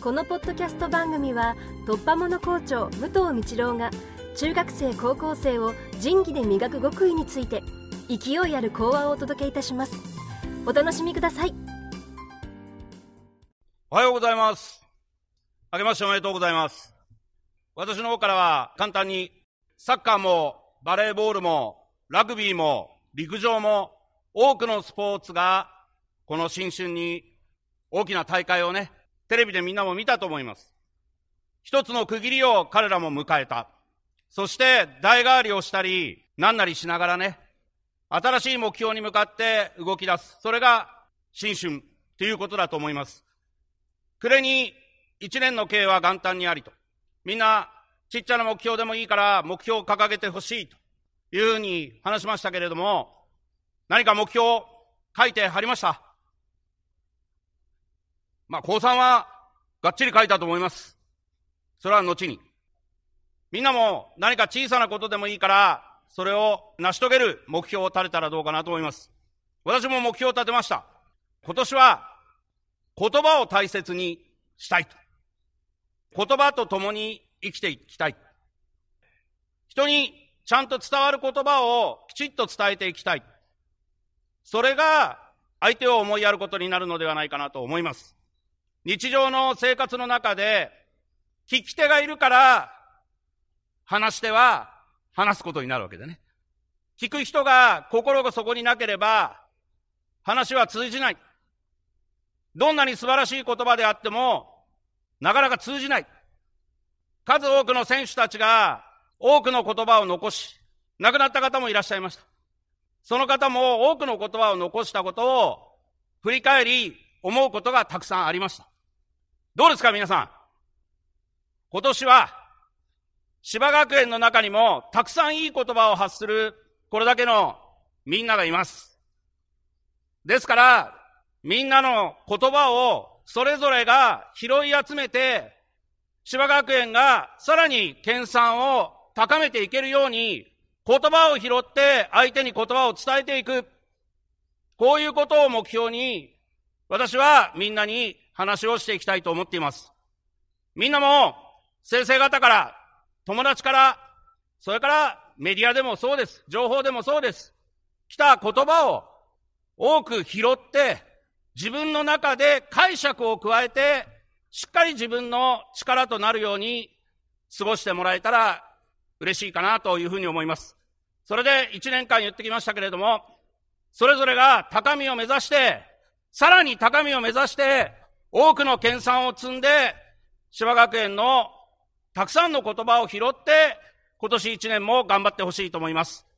このポッドキャスト番組は突破者校長武藤道郎が中学生高校生を仁義で磨く極意について勢いある講話をお届けいたします。お楽しみください。おはようございます。あけましておめでとうございます。私の方からは簡単にサッカーもバレーボールもラグビーも陸上も多くのスポーツがこの新春に大きな大会をね、テレビでみんなも見たと思います。一つの区切りを彼らも迎えた。そして代替わりをしたり、何なりしながらね、新しい目標に向かって動き出す。それが新春ということだと思います。暮れに一年の経営は元旦にありと。みんなちっちゃな目標でもいいから目標を掲げてほしいというふうに話しましたけれども、何か目標を書いてはりました？まあ、高3はがっちり書いたと思います。それは後に。みんなも何か小さなことでもいいから、それを成し遂げる目標を立てたらどうかなと思います。私も目標を立てました。今年は言葉を大切にしたいと。言葉と共に生きていきたい。人にちゃんと伝わる言葉をきちっと伝えていきたい。それが相手を思いやることになるのではないかなと思います。日常の生活の中で、聞き手がいるから、話し手は話すことになるわけでね。聞く人が心がそこになければ、話は通じない。どんなに素晴らしい言葉であっても、なかなか通じない。数多くの選手たちが多くの言葉を残し、亡くなった方もいらっしゃいました。その方も多くの言葉を残したことを振り返り思うことがたくさんありました。どうですか皆さん？今年は芝学園の中にもたくさんいい言葉を発するこれだけのみんながいます。ですから、みんなの言葉をそれぞれが拾い集めて、芝学園がさらに研鑽を高めていけるように、言葉を拾って相手に言葉を伝えていく。こういうことを目標に、私はみんなに話をしていきたいと思っています。みんなも、先生方から、友達から、それからメディアでもそうです。情報でもそうです。来た言葉を多く拾って、自分の中で解釈を加えて、しっかり自分の力となるように過ごしてもらえたら嬉しいかなというふうに思います。それで一年間言ってきましたけれども、それぞれが高みを目指して、さらに高みを目指して、多くの研鑽を積んで、芝学園のたくさんの言葉を拾って、今年一年も頑張ってほしいと思います。